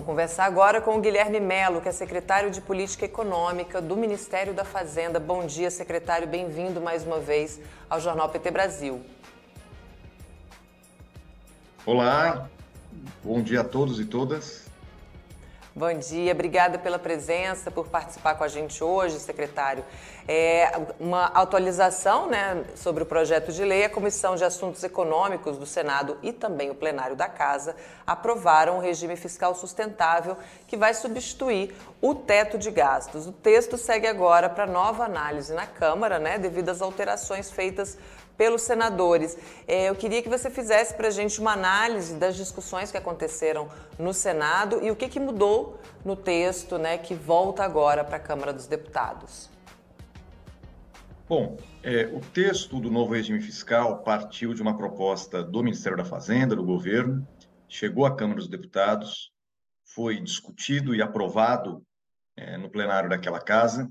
Vamos conversar agora com o Guilherme Melo, que é secretário de Política Econômica do Ministério da Fazenda. Bom dia, secretário. Bem-vindo mais uma vez ao Jornal PT Brasil. Olá, bom dia a todos e todas. Bom dia, obrigada pela presença, por participar com a gente hoje, secretário. É uma atualização né, sobre o projeto de lei, a Comissão de Assuntos Econômicos do Senado e também o plenário da Casa aprovaram o regime fiscal sustentável que vai substituir o teto de gastos. O texto segue agora para nova análise na Câmara, né, devido às alterações feitas pelos senadores. É, eu queria que você fizesse para a gente uma análise das discussões que aconteceram no Senado e o que, que mudou no texto né, que volta agora para a Câmara dos Deputados. Bom, é, o texto do novo regime fiscal partiu de uma proposta do Ministério da Fazenda, do governo, chegou à Câmara dos Deputados, foi discutido e aprovado é, no plenário daquela casa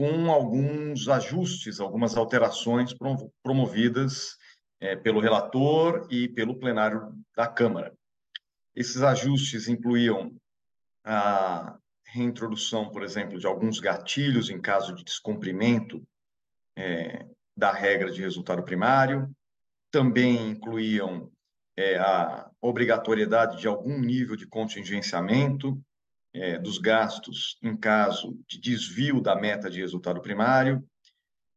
com alguns ajustes, algumas alterações promovidas é, pelo relator e pelo plenário da Câmara. Esses ajustes incluíam a reintrodução, por exemplo, de alguns gatilhos em caso de descumprimento é, da regra de resultado primário, também incluíam é, a obrigatoriedade de algum nível de contingenciamento é, dos gastos em caso de desvio da meta de resultado primário,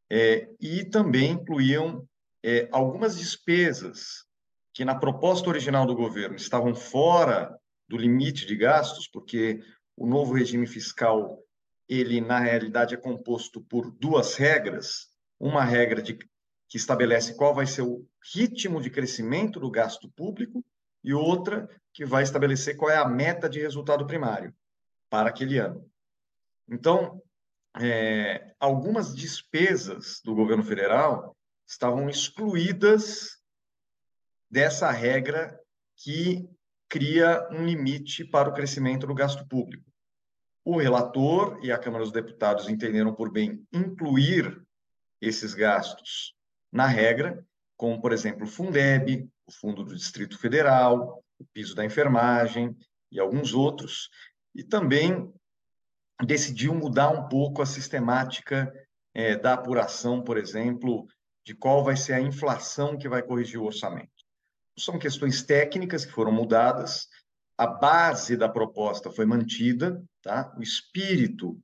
é, e também incluíam é, algumas despesas que na proposta original do governo estavam fora do limite de gastos, porque o novo regime fiscal ele na realidade é composto por duas regras, uma regra de, que estabelece qual vai ser o ritmo de crescimento do gasto público e outra que vai estabelecer qual é a meta de resultado primário para aquele ano. Então, é, algumas despesas do governo federal estavam excluídas dessa regra que cria um limite para o crescimento do gasto público. O relator e a Câmara dos Deputados entenderam por bem incluir esses gastos na regra, como, por exemplo, o Fundeb, o Fundo do Distrito Federal, o piso da enfermagem e alguns outros, e também decidiu mudar um pouco a sistemática é, da apuração, por exemplo, de qual vai ser a inflação que vai corrigir o orçamento. São questões técnicas que foram mudadas, a base da proposta foi mantida, tá? o espírito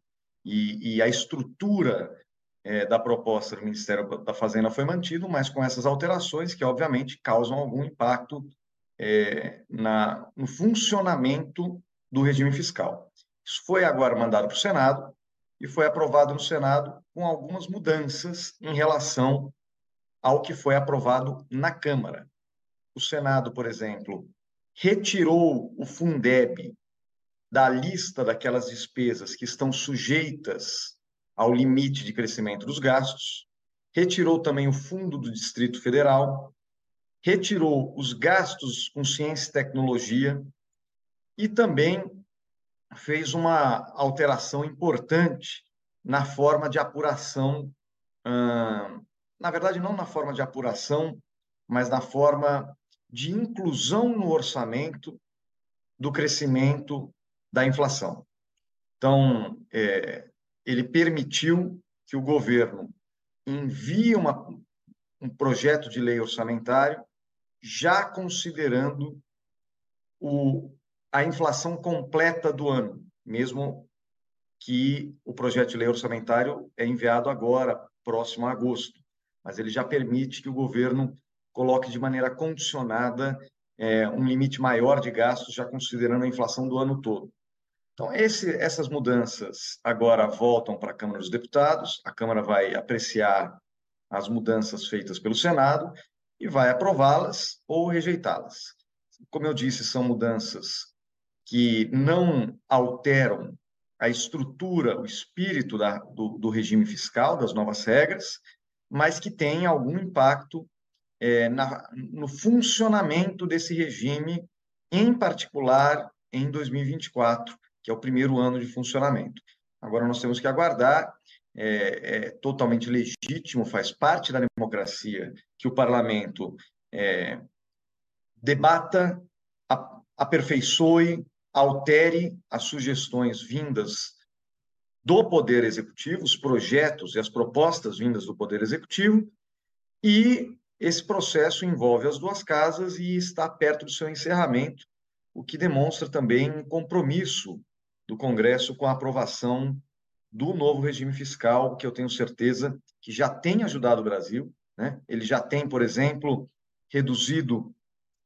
e, e a estrutura é, da proposta do Ministério da Fazenda foi mantido, mas com essas alterações que, obviamente, causam algum impacto é, na, no funcionamento do regime fiscal. Isso foi agora mandado para o Senado e foi aprovado no Senado com algumas mudanças em relação ao que foi aprovado na Câmara. O Senado, por exemplo, retirou o Fundeb da lista daquelas despesas que estão sujeitas ao limite de crescimento dos gastos, retirou também o Fundo do Distrito Federal, retirou os gastos com ciência e tecnologia, e também fez uma alteração importante na forma de apuração, na verdade, não na forma de apuração, mas na forma de inclusão no orçamento do crescimento da inflação. Então, é, ele permitiu que o governo envie uma, um projeto de lei orçamentário já considerando o, a inflação completa do ano, mesmo que o projeto de lei orçamentário é enviado agora, próximo a agosto, mas ele já permite que o governo coloque de maneira condicionada é, um limite maior de gastos, já considerando a inflação do ano todo. Então, esse, essas mudanças agora voltam para a Câmara dos Deputados, a Câmara vai apreciar as mudanças feitas pelo Senado e vai aprová-las ou rejeitá-las. Como eu disse, são mudanças que não alteram a estrutura, o espírito da, do, do, regime fiscal, das novas regras, mas que têm algum impacto é, na, no funcionamento desse regime, em particular em 2024, que é o primeiro ano de funcionamento. Agora nós temos que aguardar, é, é totalmente legítimo, faz parte da democracia que o parlamento é, debata, aperfeiçoe altere as sugestões vindas do Poder Executivo, os projetos e as propostas vindas do Poder Executivo, e esse processo envolve as duas casas e está perto do seu encerramento, o que demonstra também um compromisso do Congresso com a aprovação do novo regime fiscal, que eu tenho certeza que já tem ajudado o Brasil. Né? Ele já tem, por exemplo, reduzido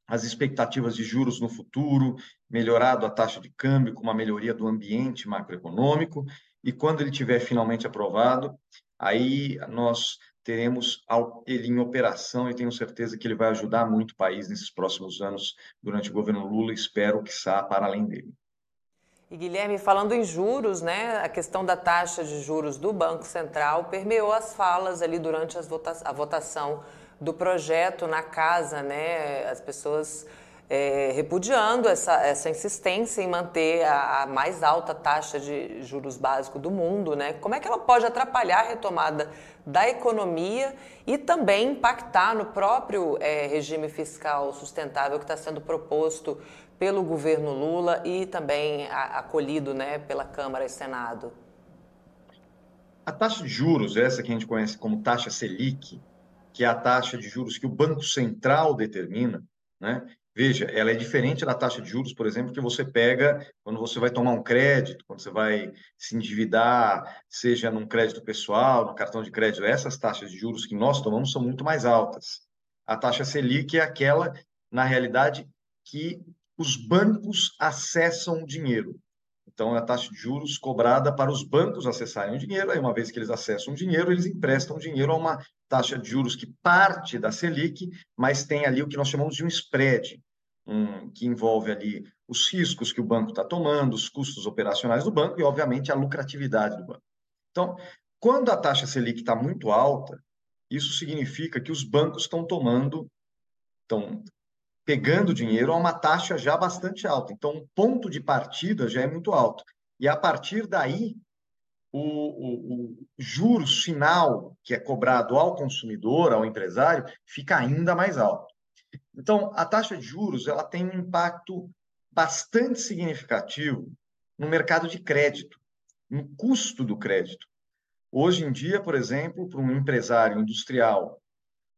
as expectativas de juros no futuro, melhorado a taxa de câmbio com uma melhoria do ambiente macroeconômico e quando ele tiver finalmente aprovado, aí nós teremos ele em operação e tenho certeza que ele vai ajudar muito o país nesses próximos anos durante o governo Lula, espero que saia para além dele. E Guilherme, falando em juros, né, a questão da taxa de juros do Banco Central permeou as falas ali durante vota a votação do projeto na casa, né, as pessoas é, repudiando essa, essa insistência em manter a, a, mais alta taxa de juros básico do mundo, né? Como é que ela pode atrapalhar a retomada da economia e também impactar no próprio é, regime fiscal sustentável que está sendo proposto pelo governo Lula e também a, acolhido, né, pela Câmara e Senado? A taxa de juros, essa que a gente conhece como taxa Selic, que é a taxa de juros que o Banco Central determina, né? Veja, ela é diferente da taxa de juros, por exemplo, que você pega quando você vai tomar um crédito, quando você vai se endividar, seja num crédito pessoal, no cartão de crédito. Essas taxas de juros que nós tomamos são muito mais altas. A taxa Selic é aquela, na realidade, que os bancos acessam o dinheiro. Então, é a taxa de juros cobrada para os bancos acessarem o dinheiro. Aí, uma vez que eles acessam o dinheiro, eles emprestam dinheiro a uma taxa de juros que parte da Selic, mas tem ali o que nós chamamos de um spread, um, que envolve ali os riscos que o banco está tomando, os custos operacionais do banco e, obviamente, a lucratividade do banco. Então, quando a taxa Selic está muito alta, isso significa que os bancos estão tomando, estão pegando dinheiro a uma taxa já bastante alta. Então, o ponto de partida já é muito alto. E a partir daí, o, o, o juros final que é cobrado ao consumidor, ao empresário, fica ainda mais alto. Então, a taxa de juros ela tem um impacto bastante significativo no mercado de crédito, no custo do crédito. Hoje em dia, por exemplo, para um empresário industrial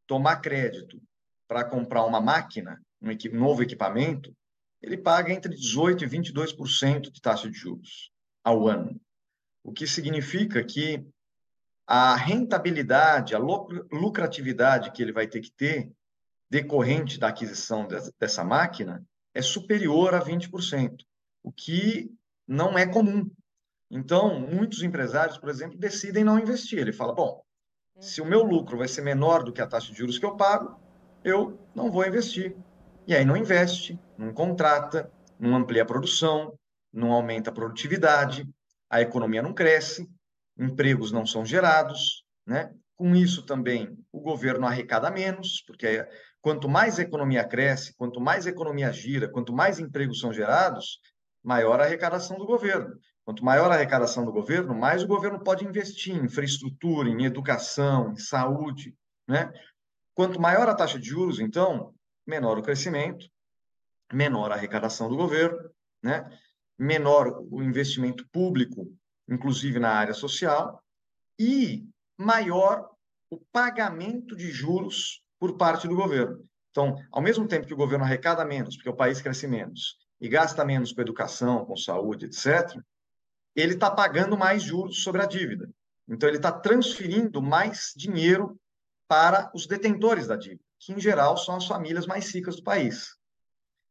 tomar crédito para comprar uma máquina, um novo equipamento, ele paga entre 18% e 22% de taxa de juros ao ano. O que significa que a rentabilidade, a lucratividade que ele vai ter que ter decorrente da aquisição dessa máquina é superior a 20%, o que não é comum. Então, muitos empresários, por exemplo, decidem não investir. Ele fala: bom, se o meu lucro vai ser menor do que a taxa de juros que eu pago, eu não vou investir. E aí não investe, não contrata, não amplia a produção, não aumenta a produtividade, a economia não cresce, empregos não são gerados, né? Com isso também o governo arrecada menos, porque quanto mais a economia cresce, quanto mais a economia gira, quanto mais empregos são gerados, maior a arrecadação do governo. Quanto maior a arrecadação do governo, mais o governo pode investir em infraestrutura, em educação, em saúde, né? Quanto maior a taxa de juros, então, menor o crescimento, menor a arrecadação do governo, né? Menor o investimento público, inclusive na área social, e maior o pagamento de juros por parte do governo. Então, ao mesmo tempo que o governo arrecada menos, porque o país cresce menos, e gasta menos com educação, com saúde, etc., ele está pagando mais juros sobre a dívida. Então, ele está transferindo mais dinheiro para os detentores da dívida que em geral são as famílias mais ricas do país.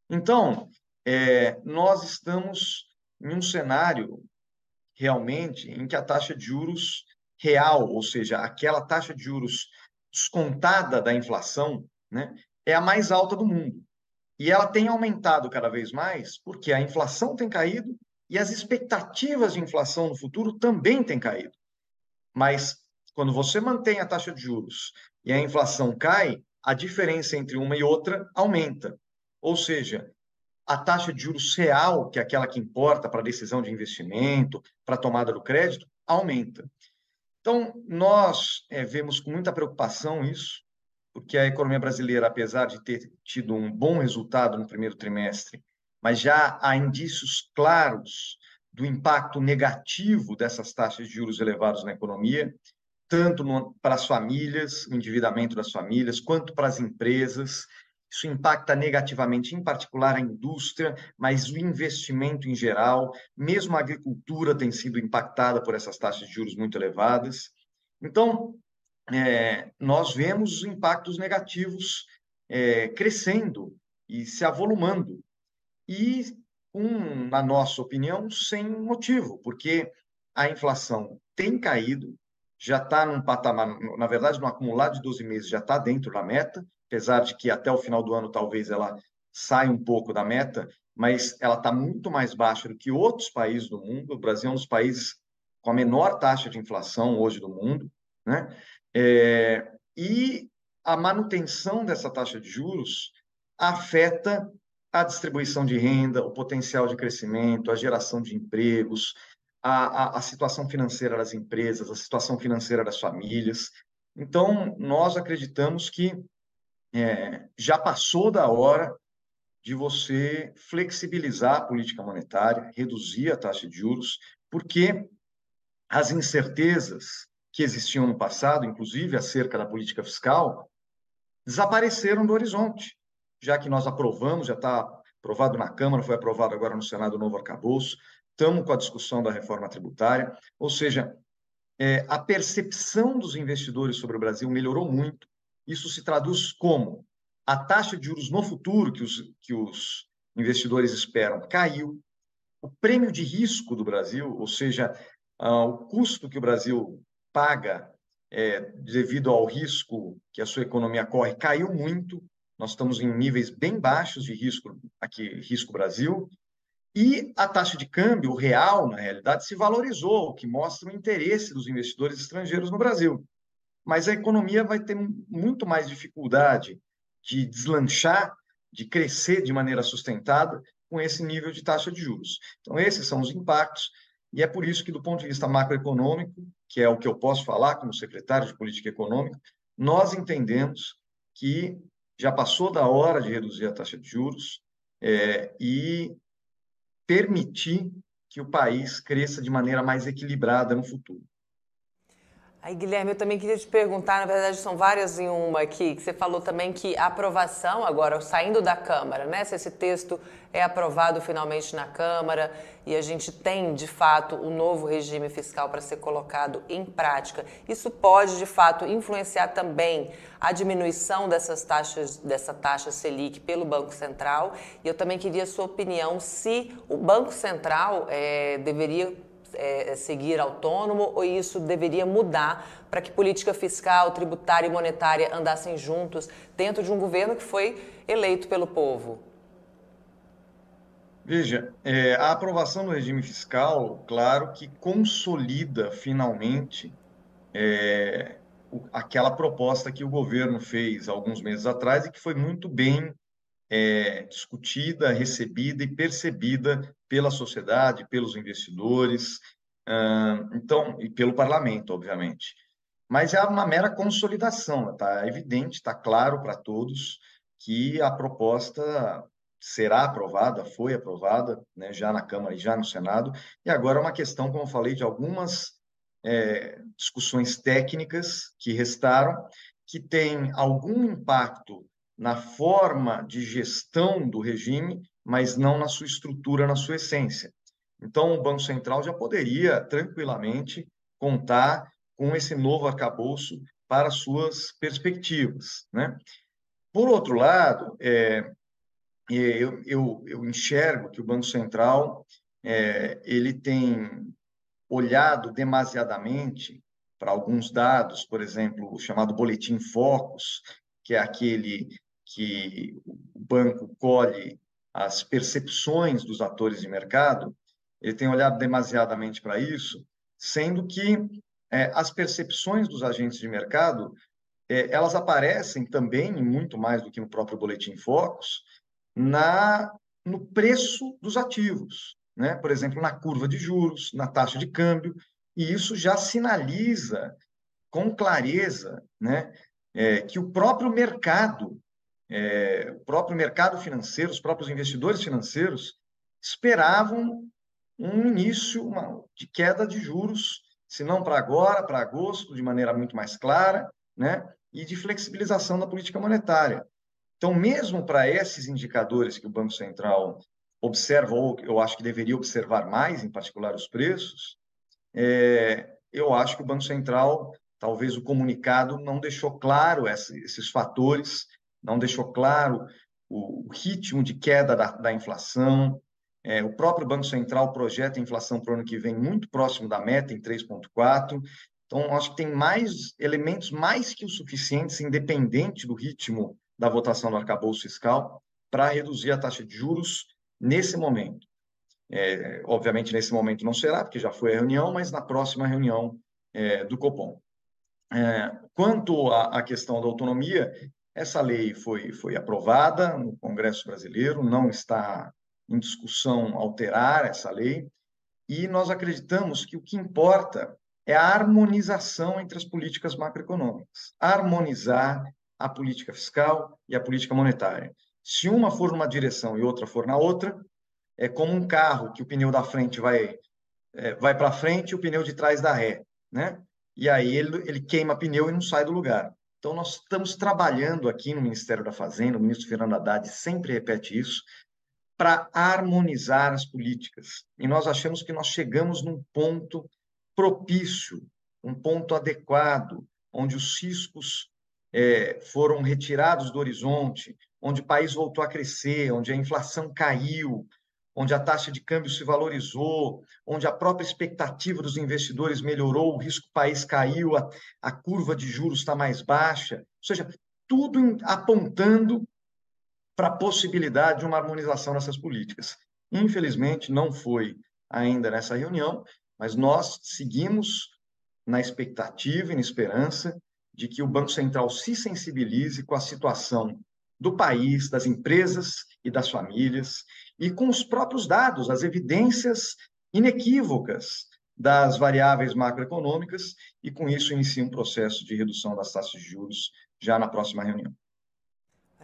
Então, é, nós estamos em um cenário realmente em que a taxa de juros real, ou seja, aquela taxa de juros descontada da inflação, né, é a mais alta do mundo. E ela tem aumentado cada vez mais porque a inflação tem caído e as expectativas de inflação no futuro também têm caído. Mas quando você mantém a taxa de juros e a inflação cai, a diferença entre uma e outra aumenta. Ou seja, a taxa de juros real, que é aquela que importa para a decisão de investimento, para a tomada do crédito, aumenta. Então, nós é, vemos com muita preocupação isso, porque a economia brasileira, apesar de ter tido um bom resultado no primeiro trimestre, mas já há indícios claros do impacto negativo dessas taxas de juros elevados na economia, tanto no, para as famílias, o endividamento das famílias, quanto para as empresas. Isso impacta negativamente, em particular, a indústria, mas o investimento em geral, mesmo a agricultura tem sido impactada por essas taxas de juros muito elevadas. Então, é, nós vemos os impactos negativos é, crescendo e se avolumando. E, um, na nossa opinião, sem motivo, porque a inflação tem caído, já está num patamar, na verdade, no acumulado de 12 meses, já está dentro da meta, apesar de que até o final do ano talvez ela saia um pouco da meta, mas ela está muito mais baixa do que outros países do mundo. O Brasil é um dos países com a menor taxa de inflação hoje do mundo, né? É, e a manutenção dessa taxa de juros afeta a distribuição de renda, o potencial de crescimento, a geração de empregos, a, a, a situação financeira das empresas, a situação financeira das famílias. Então, nós acreditamos que é, já passou da hora de você flexibilizar a política monetária, reduzir a taxa de juros, porque as incertezas que existiam no passado, inclusive acerca da política fiscal, desapareceram do horizonte, já que nós aprovamos, já está aprovado na Câmara, foi aprovado agora no Senado o novo arcabouço, estamos com a discussão da reforma tributária, ou seja, é, a percepção dos investidores sobre o Brasil melhorou muito. Isso se traduz como a taxa de juros no futuro que os, que os investidores esperam caiu, o prêmio de risco do Brasil, ou seja, ah, o custo que o Brasil paga é, devido ao risco que a sua economia corre caiu muito. Nós estamos em níveis bem baixos de risco aqui, risco Brasil, e a taxa de câmbio o real, na realidade, se valorizou, o que mostra o interesse dos investidores estrangeiros no Brasil. Mas a economia vai ter muito mais dificuldade de deslanchar, de crescer de maneira sustentada com esse nível de taxa de juros. Então, esses são os impactos, e é por isso que, do ponto de vista macroeconômico, que é o que eu posso falar como secretário de Política Econômica, nós entendemos que já passou da hora de reduzir a taxa de juros é, e permitir que o país cresça de maneira mais equilibrada no futuro. Aí, Guilherme, eu também queria te perguntar, na verdade são várias em uma aqui, que você falou também que a aprovação agora, saindo da Câmara, né? Se esse texto é aprovado finalmente na Câmara e a gente tem, de fato, o um novo regime fiscal para ser colocado em prática, isso pode, de fato, influenciar também a diminuição dessas taxas, dessa taxa Selic pelo Banco Central. E eu também queria a sua opinião se o Banco Central é, deveria é, é, seguir autônomo ou isso deveria mudar para que política fiscal, tributária e monetária andassem juntos dentro de um governo que foi eleito pelo povo? Veja, é, a aprovação do regime fiscal, claro que consolida finalmente é, aquela proposta que o governo fez alguns meses atrás e que foi muito bem é, discutida, recebida e percebida pela sociedade, pelos investidores, então e pelo parlamento, obviamente. Mas é uma mera consolidação, está evidente, está claro para todos que a proposta será aprovada, foi aprovada, né, já na Câmara e já no Senado, e agora é uma questão, como eu falei, de algumas é, discussões técnicas que restaram, que têm algum impacto na forma de gestão do regime, mas não na sua estrutura, na sua essência. Então, o Banco Central já poderia tranquilamente contar com esse novo arcabouço para suas perspectivas. Né? Por outro lado, é, é, eu, eu, eu, enxergo que o Banco Central é, ele tem olhado demasiadamente para alguns dados, por exemplo, o chamado boletim Focus, que é aquele que o banco colhe as percepções dos atores de mercado, ele tem olhado demasiadamente para isso, sendo que é, as percepções dos agentes de mercado é, elas aparecem também, muito mais do que no próprio Boletim Focus, na, no preço dos ativos, né? por exemplo, na curva de juros, na taxa de câmbio, e isso já sinaliza com clareza né, é, que o próprio mercado é, o próprio mercado financeiro, os próprios investidores financeiros esperavam um início uma, de queda de juros, se não para agora, para agosto, de maneira muito mais clara, né? e de flexibilização da política monetária. Então, mesmo para esses indicadores que o Banco Central observa, ou eu acho que deveria observar mais, em particular os preços, é, eu acho que o Banco Central, talvez o comunicado não deixou claro esses fatores, não deixou claro o, ritmo de queda da, da inflação. É, o próprio Banco Central projeta a inflação para o ano que vem muito próximo da meta, em 3,4%. Então, acho que tem mais elementos mais que o suficientes, independente do ritmo da votação do arcabouço fiscal, para reduzir a taxa de juros nesse momento. É, obviamente, nesse momento não será, porque já foi a reunião, mas na próxima reunião é, do Copom. É, quanto à, à, questão da autonomia, essa lei foi, foi aprovada no Congresso Brasileiro, não está em discussão alterar essa lei, e nós acreditamos que o que importa é a harmonização entre as políticas macroeconômicas. Harmonizar a política fiscal e a política monetária. Se uma for numa direção e outra for na outra, é como um carro que o pneu da frente vai é, vai para frente e o pneu de trás dá ré, né? E aí ele, ele queima pneu e não sai do lugar. Então nós estamos trabalhando aqui no Ministério da Fazenda, o ministro Fernando Haddad sempre repete isso, para harmonizar as políticas. E nós achamos que nós chegamos num ponto propício, um ponto adequado, onde os ciscos é, foram retirados do horizonte, onde o país voltou a crescer, onde a inflação caiu, onde a taxa de câmbio se valorizou, onde a própria expectativa dos investidores melhorou, o risco país caiu, a, a curva de juros está mais baixa. Ou seja, tudo apontando para a possibilidade de uma harmonização dessas políticas. Infelizmente, não foi ainda nessa reunião, mas nós seguimos na expectativa e na esperança de que o Banco Central se sensibilize com a situação do país, das empresas e das famílias, e com os próprios dados, as evidências inequívocas das variáveis macroeconômicas, e com isso inicia um processo de redução das taxas de juros já na próxima reunião.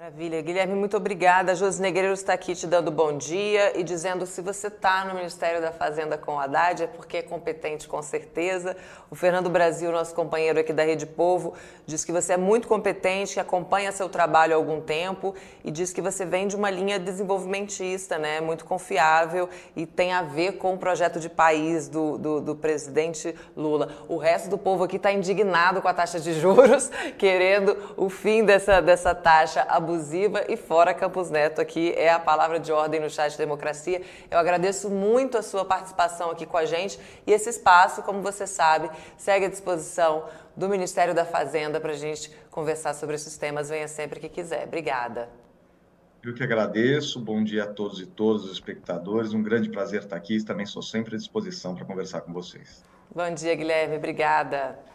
Maravilha. Guilherme, muito obrigada. Josi Negreiros está aqui te dando bom dia e dizendo se você está no Ministério da Fazenda com o Haddad é porque é competente, com certeza. O Fernando Brasil, nosso companheiro aqui da Rede Povo, diz que você é muito competente, acompanha seu trabalho há algum tempo e diz que você vem de uma linha desenvolvimentista, né? muito confiável e tem a ver com o projeto de país do, do, do presidente Lula. O resto do povo aqui está indignado com a taxa de juros, querendo o fim dessa, dessa taxa abusiva abusiva e fora Campos Neto aqui é a palavra de ordem no chat de democracia. Eu agradeço muito a sua participação aqui com a gente e esse espaço, como você sabe, segue à disposição do Ministério da Fazenda para a gente conversar sobre esses temas. Venha sempre que quiser. Obrigada. Eu que agradeço. Bom dia a todos e todos os espectadores. Um grande prazer estar aqui. Também sou sempre à disposição para conversar com vocês. Bom dia, Guilherme. Obrigada.